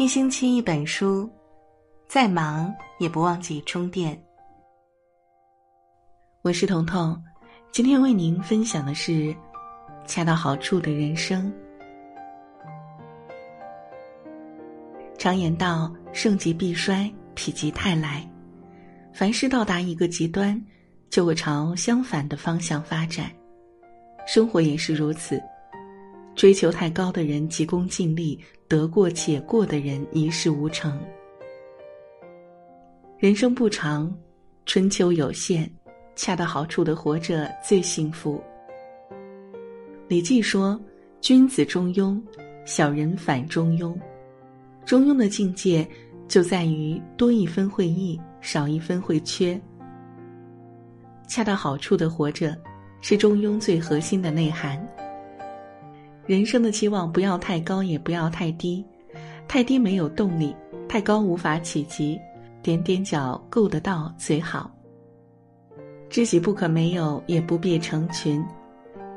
一星期一本书，再忙也不忘记充电。我是彤彤，今天为您分享的是恰到好处的人生。常言道：“盛极必衰，否极泰来。”凡事到达一个极端，就会朝相反的方向发展。生活也是如此，追求太高的人急功近利，得过且过的人一事无成。人生不长，春秋有限，恰到好处的活着最幸福。礼记说：“君子中庸，小人反中庸。”中庸的境界，就在于多一分会意，少一分会缺。恰到好处的活着，是中庸最核心的内涵。人生的期望不要太高，也不要太低，太低没有动力，太高无法企及，踮踮脚够得到最好。知己不可没有，也不必成群。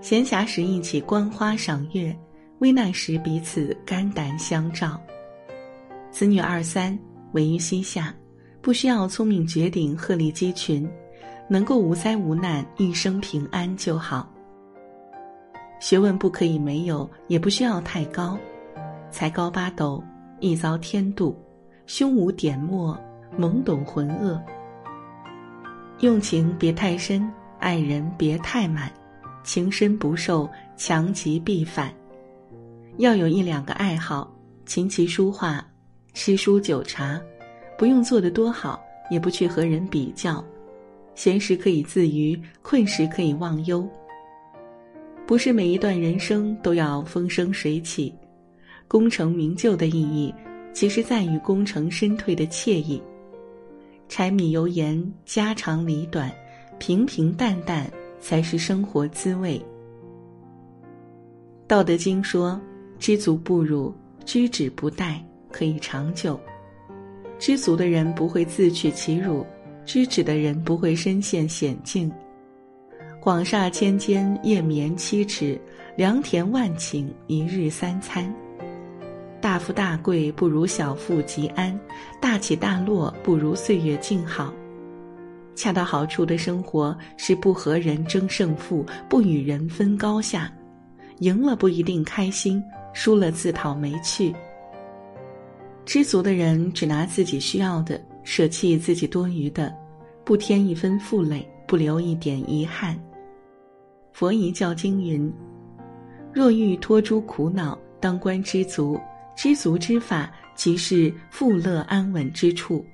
闲暇时一起观花赏月，危难时彼此肝胆相照。子女二三，围于膝下，不需要聪明绝顶、鹤立鸡群，能够无灾无难、一生平安就好。学问不可以没有，也不需要太高，才高八斗，一遭天妒，胸无点墨，懵懂浑噩。用情别太深，爱人别太满，情深不寿，强极必反。要有一两个爱好，琴棋书画。诗书酒茶，不用做得多好，也不去和人比较。闲时可以自娱，困时可以忘忧。不是每一段人生都要风生水起，功成名就的意义，其实在于功成身退的惬意。柴米油盐，家长里短，平平淡淡才是生活滋味。道德经说：“知足不辱，知止不殆。”可以长久，知足的人不会自取其辱，知止的人不会身陷险境。广厦千间，夜眠七尺；良田万顷，一日三餐。大富大贵不如小富即安，大起大落不如岁月静好。恰到好处的生活是不和人争胜负，不与人分高下。赢了不一定开心，输了自讨没趣。知足的人只拿自己需要的，舍弃自己多余的，不添一分负累，不留一点遗憾。佛遗教经云：“若欲脱诸苦恼，当观知足。知足之法，即是富乐安稳之处。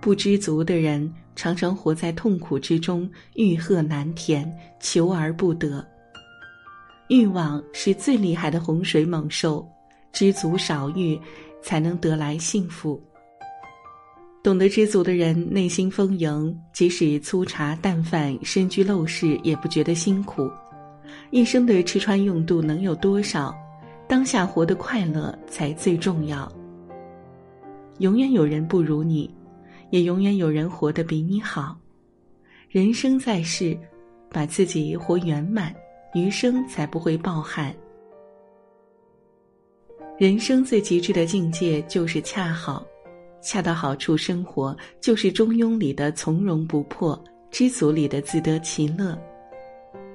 不知足的人，常常活在痛苦之中，欲壑难填，求而不得。欲望是最厉害的洪水猛兽，知足少欲。”才能得来幸福。懂得知足的人，内心丰盈，即使粗茶淡饭、身居陋室，也不觉得辛苦。一生的吃穿用度能有多少？当下活得快乐才最重要。永远有人不如你，也永远有人活得比你好。人生在世，把自己活圆满，余生才不会抱憾。人生最极致的境界就是恰好，恰到好处生活就是中庸里的从容不迫，知足里的自得其乐。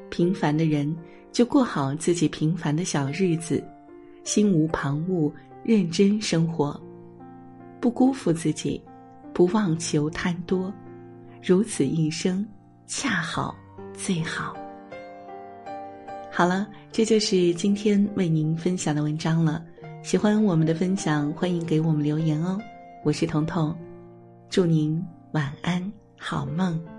平凡的人就过好自己平凡的小日子，心无旁骛，认真生活，不辜负自己，不妄求贪多，如此一生，恰好最好。好了，这就是今天为您分享的文章了。喜欢我们的分享，欢迎给我们留言哦。我是彤彤，祝您晚安，好梦。